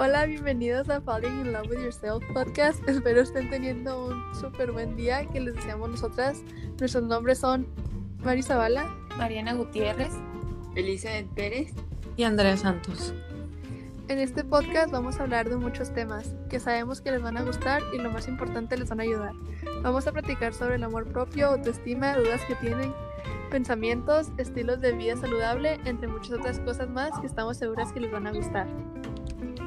Hola, bienvenidos a Falling in Love with Yourself podcast. Espero estén teniendo un súper buen día que les deseamos nosotras. Nuestros nombres son Mari Zavala, Mariana Gutiérrez, Elizabeth Pérez y Andrea Santos. En este podcast vamos a hablar de muchos temas que sabemos que les van a gustar y lo más importante les van a ayudar. Vamos a platicar sobre el amor propio, autoestima, dudas que tienen, pensamientos, estilos de vida saludable, entre muchas otras cosas más que estamos seguras que les van a gustar.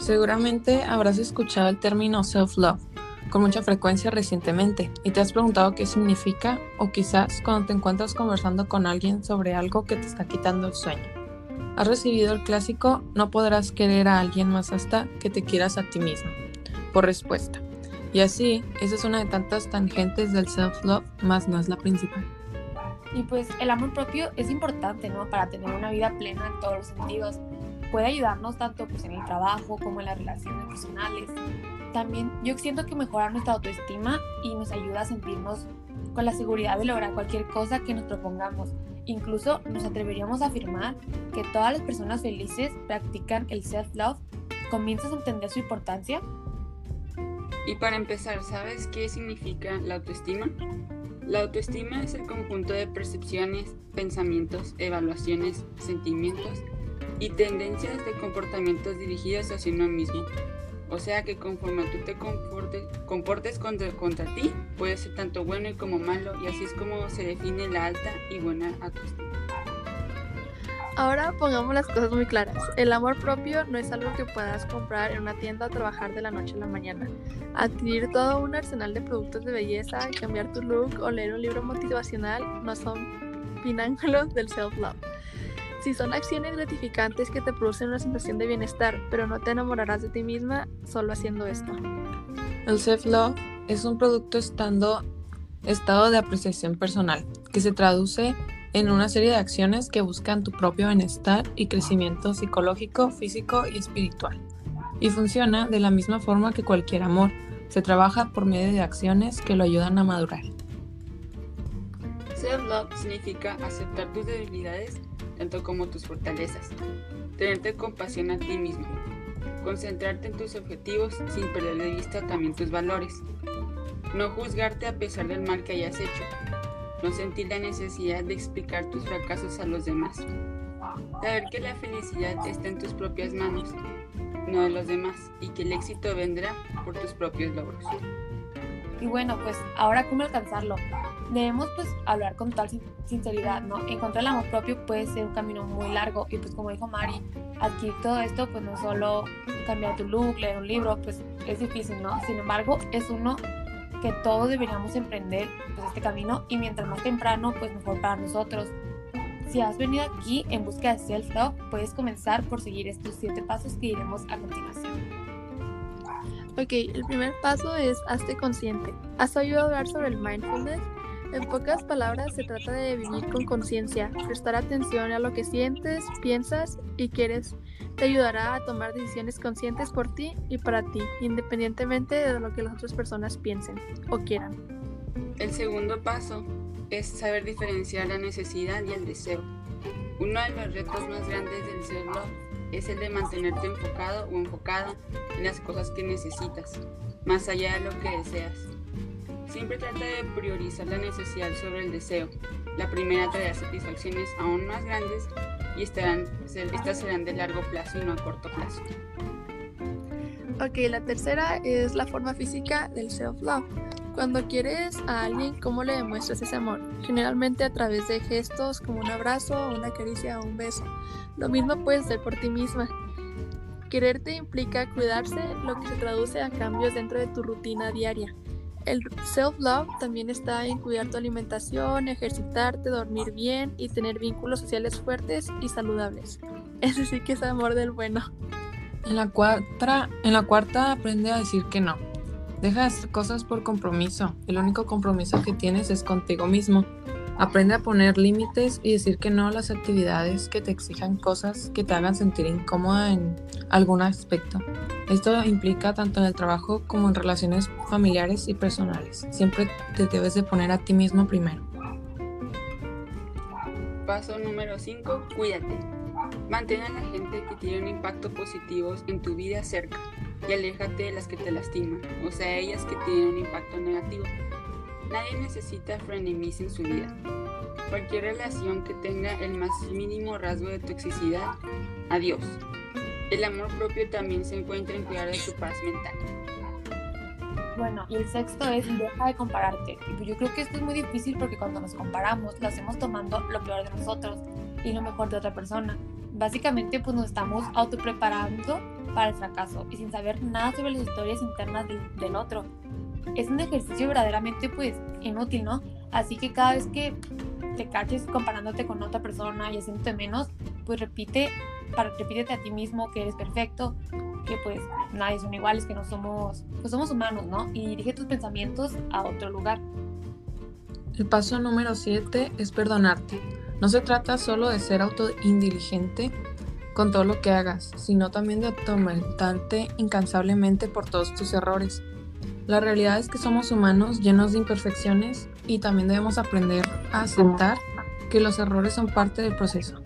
Seguramente habrás escuchado el término self-love con mucha frecuencia recientemente y te has preguntado qué significa o quizás cuando te encuentras conversando con alguien sobre algo que te está quitando el sueño. Has recibido el clásico no podrás querer a alguien más hasta que te quieras a ti mismo, por respuesta. Y así, esa es una de tantas tangentes del self-love, más no es la principal. Y pues el amor propio es importante, ¿no? Para tener una vida plena en todos los sentidos puede ayudarnos tanto pues, en el trabajo como en las relaciones personales. También yo siento que mejora nuestra autoestima y nos ayuda a sentirnos con la seguridad de lograr cualquier cosa que nos propongamos. Incluso nos atreveríamos a afirmar que todas las personas felices practican el self-love. ¿Comienzas a entender su importancia? Y para empezar, ¿sabes qué significa la autoestima? La autoestima es el conjunto de percepciones, pensamientos, evaluaciones, sentimientos y tendencias de comportamientos dirigidos hacia uno mismo. O sea que conforme tú te comportes contra, contra ti, puede ser tanto bueno y como malo, y así es como se define la alta y buena autoestima. Ahora pongamos las cosas muy claras. El amor propio no es algo que puedas comprar en una tienda o trabajar de la noche a la mañana. Adquirir todo un arsenal de productos de belleza, cambiar tu look o leer un libro motivacional no son pináculos del self-love. Si son acciones gratificantes que te producen una sensación de bienestar, pero no te enamorarás de ti misma solo haciendo esto. El self-love es un producto estando, estado de apreciación personal que se traduce en una serie de acciones que buscan tu propio bienestar y crecimiento psicológico, físico y espiritual. Y funciona de la misma forma que cualquier amor. Se trabaja por medio de acciones que lo ayudan a madurar. Self-love significa aceptar tus debilidades tanto como tus fortalezas. Tenerte compasión a ti mismo. Concentrarte en tus objetivos sin perder de vista también tus valores. No juzgarte a pesar del mal que hayas hecho. No sentir la necesidad de explicar tus fracasos a los demás. Saber que la felicidad está en tus propias manos, no de los demás, y que el éxito vendrá por tus propios logros. Y bueno, pues ahora cómo alcanzarlo debemos pues hablar con total sinceridad, ¿no? Encontrar el amor propio puede ser un camino muy largo y pues como dijo Mari, adquirir todo esto pues no solo cambiar tu look, leer un libro, pues es difícil, ¿no? Sin embargo, es uno que todos deberíamos emprender pues este camino y mientras más temprano pues mejor para nosotros. Si has venido aquí en busca de self-love, puedes comenzar por seguir estos siete pasos que iremos a continuación. Ok, el primer paso es hazte consciente. ¿Has oído hablar sobre el mindfulness? En pocas palabras, se trata de vivir con conciencia, prestar atención a lo que sientes, piensas y quieres. Te ayudará a tomar decisiones conscientes por ti y para ti, independientemente de lo que las otras personas piensen o quieran. El segundo paso es saber diferenciar la necesidad y el deseo. Uno de los retos más grandes del ser es el de mantenerte enfocado o enfocada en las cosas que necesitas, más allá de lo que deseas. Siempre trata de priorizar la necesidad sobre el deseo. La primera traerá satisfacciones aún más grandes y estas serán de largo plazo y no a corto plazo. Ok, la tercera es la forma física del self-love. Cuando quieres a alguien, ¿cómo le demuestras ese amor? Generalmente a través de gestos como un abrazo, una caricia o un beso. Lo mismo puedes hacer por ti misma. Quererte implica cuidarse, lo que se traduce a cambios dentro de tu rutina diaria. El self-love también está en cuidar tu alimentación, ejercitarte, dormir bien y tener vínculos sociales fuertes y saludables. Ese sí que es amor del bueno. En la, cuarta, en la cuarta aprende a decir que no. Deja de hacer cosas por compromiso. El único compromiso que tienes es contigo mismo. Aprende a poner límites y decir que no a las actividades que te exijan cosas que te hagan sentir incómoda en algún aspecto. Esto implica tanto en el trabajo como en relaciones familiares y personales. Siempre te debes de poner a ti mismo primero. Paso número 5. Cuídate. Mantén a la gente que tiene un impacto positivo en tu vida cerca. y aléjate de las que te lastiman, o sea, ellas que tienen un impacto negativo. Nadie necesita frenemies en su vida. Cualquier relación que tenga el más mínimo rasgo de toxicidad, adiós. El amor propio también se encuentra en cuidar de tu paz mental. Bueno, y el sexto es deja de compararte. Yo creo que esto es muy difícil porque cuando nos comparamos lo hacemos tomando lo peor de nosotros y lo mejor de otra persona. Básicamente pues nos estamos autopreparando para el fracaso y sin saber nada sobre las historias internas del, del otro. Es un ejercicio verdaderamente pues inútil, ¿no? Así que cada vez que te caches comparándote con otra persona y haciéndote menos, pues repite, para, repítete a ti mismo que eres perfecto, que pues nadie son iguales, que no somos, pues somos humanos, ¿no? Y dirige tus pensamientos a otro lugar. El paso número 7 es perdonarte. No se trata solo de ser autoindiligente con todo lo que hagas, sino también de atormentarte incansablemente por todos tus errores. La realidad es que somos humanos llenos de imperfecciones y también debemos aprender a aceptar que los errores son parte del proceso.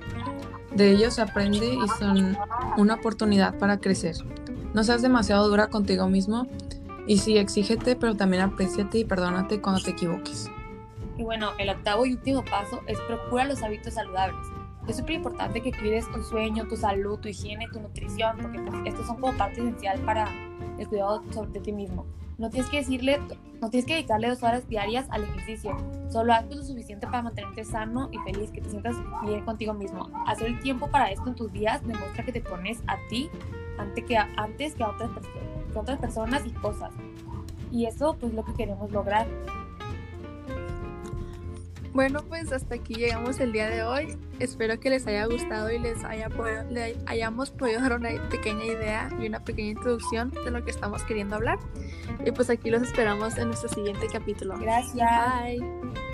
De ellos se aprende y son una oportunidad para crecer. No seas demasiado dura contigo mismo y sí, exígete, pero también apreciate y perdónate cuando te equivoques. Y bueno, el octavo y último paso es procura los hábitos saludables. Es súper importante que cuides tu sueño, tu salud, tu higiene, tu nutrición, porque pues, estos son como parte esencial para el cuidado sobre ti mismo. No tienes que decirle, no tienes que dedicarle dos horas diarias al ejercicio. Solo haz lo suficiente para mantenerte sano y feliz, que te sientas bien contigo mismo. Hacer el tiempo para esto en tus días demuestra que te pones a ti antes que a, otras, que otras personas y cosas. Y eso pues lo que queremos lograr. Bueno, pues hasta aquí llegamos el día de hoy. Espero que les haya gustado y les haya podido- le hayamos podido dar una pequeña idea y una pequeña introducción de lo que estamos queriendo hablar. Y pues aquí los esperamos en nuestro siguiente capítulo. Gracias. Bye.